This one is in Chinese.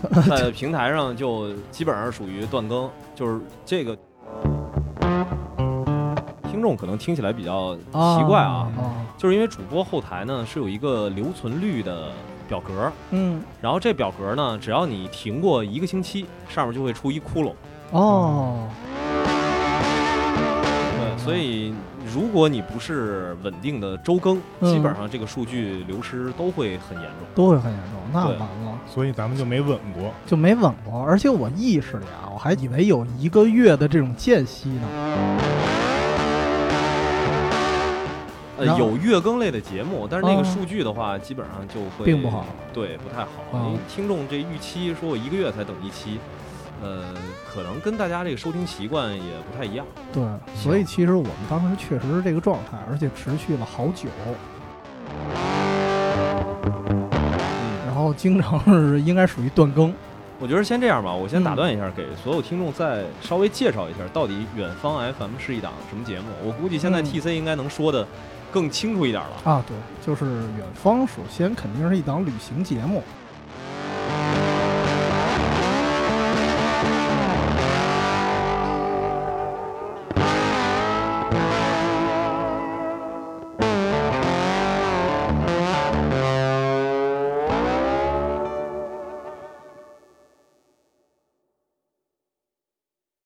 在平台上就基本上属于断更，就是这个听众可能听起来比较奇怪啊，啊，就是因为主播后台呢是有一个留存率的表格，嗯，然后这表格呢，只要你停过一个星期，上面就会出一窟窿。哦，对，所以如果你不是稳定的周更，嗯基本上这个数据流失都会很严重。都会很严重，那对完了。所以咱们就没稳过。就没稳过，而且我意识里啊，我还以为有一个月的这种间隙呢。呃，后有月更类的节目，但是那个哦数据的话，基本上就会并不好，对，不太好。哦因为听众这预期说我一个月才等一期，呃，可能跟大家这个收听习惯也不太一样。对，所以其实我们当时确实是这个状态，而且持续了好久，嗯，然后经常是应该属于断更。我觉得先这样吧，我先打嗯断一下，给所有听众再稍微介绍一下，到底远方 FM 是一档什么节目。我估计现在嗯 TC 应该能说的更清楚一点了。啊，对，就是远方，首先肯定是一档旅行节目，